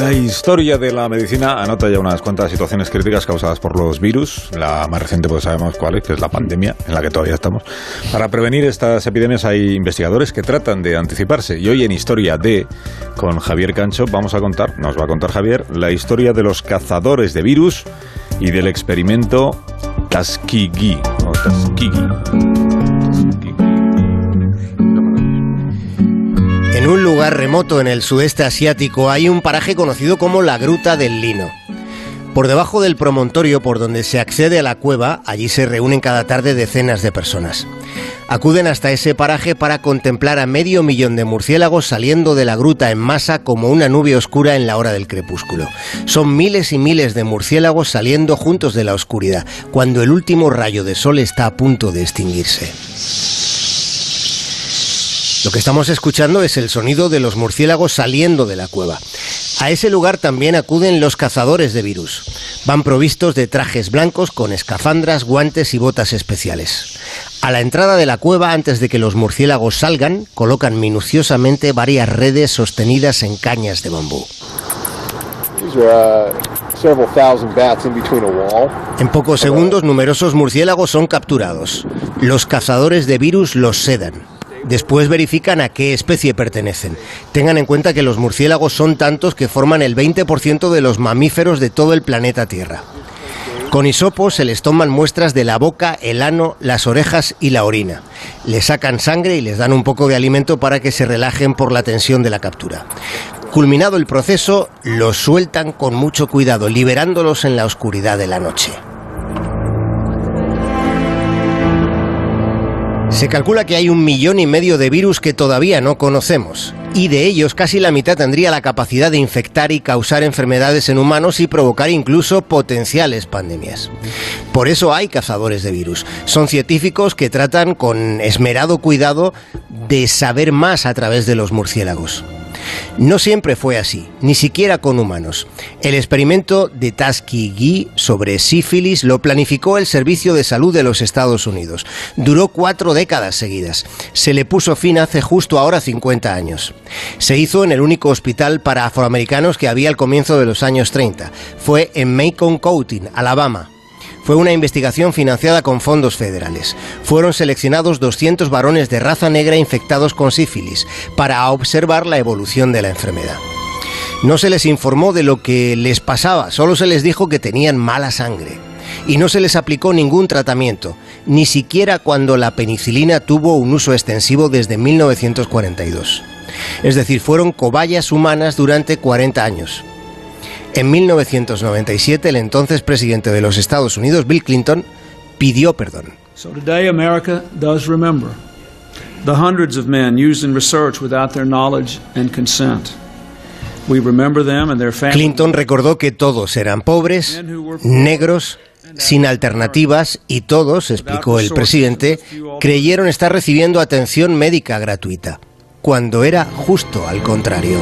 La historia de la medicina anota ya unas cuantas situaciones críticas causadas por los virus. La más reciente, pues sabemos cuál es, que es la pandemia, en la que todavía estamos. Para prevenir estas epidemias hay investigadores que tratan de anticiparse. Y hoy en Historia de, con Javier Cancho, vamos a contar, nos va a contar Javier, la historia de los cazadores de virus y del experimento Tuskegee. O Tuskegee. Remoto en el sudeste asiático hay un paraje conocido como la Gruta del Lino. Por debajo del promontorio por donde se accede a la cueva, allí se reúnen cada tarde decenas de personas. Acuden hasta ese paraje para contemplar a medio millón de murciélagos saliendo de la gruta en masa como una nube oscura en la hora del crepúsculo. Son miles y miles de murciélagos saliendo juntos de la oscuridad, cuando el último rayo de sol está a punto de extinguirse. Lo que estamos escuchando es el sonido de los murciélagos saliendo de la cueva. A ese lugar también acuden los cazadores de virus. Van provistos de trajes blancos con escafandras, guantes y botas especiales. A la entrada de la cueva, antes de que los murciélagos salgan, colocan minuciosamente varias redes sostenidas en cañas de bambú. En pocos segundos, numerosos murciélagos son capturados. Los cazadores de virus los sedan. Después verifican a qué especie pertenecen. Tengan en cuenta que los murciélagos son tantos que forman el 20% de los mamíferos de todo el planeta Tierra. Con hisopo se les toman muestras de la boca, el ano, las orejas y la orina. Les sacan sangre y les dan un poco de alimento para que se relajen por la tensión de la captura. Culminado el proceso, los sueltan con mucho cuidado, liberándolos en la oscuridad de la noche. Se calcula que hay un millón y medio de virus que todavía no conocemos, y de ellos casi la mitad tendría la capacidad de infectar y causar enfermedades en humanos y provocar incluso potenciales pandemias. Por eso hay cazadores de virus. Son científicos que tratan con esmerado cuidado de saber más a través de los murciélagos. No siempre fue así, ni siquiera con humanos. El experimento de Tuskegee sobre sífilis lo planificó el Servicio de Salud de los Estados Unidos. Duró cuatro décadas seguidas. Se le puso fin hace justo ahora 50 años. Se hizo en el único hospital para afroamericanos que había al comienzo de los años 30. Fue en Macon County, Alabama fue una investigación financiada con fondos federales. Fueron seleccionados 200 varones de raza negra infectados con sífilis para observar la evolución de la enfermedad. No se les informó de lo que les pasaba, solo se les dijo que tenían mala sangre. Y no se les aplicó ningún tratamiento, ni siquiera cuando la penicilina tuvo un uso extensivo desde 1942. Es decir, fueron cobayas humanas durante 40 años. En 1997, el entonces presidente de los Estados Unidos, Bill Clinton, pidió perdón. Clinton recordó que todos eran pobres, negros, sin alternativas y todos, explicó el presidente, creyeron estar recibiendo atención médica gratuita, cuando era justo al contrario.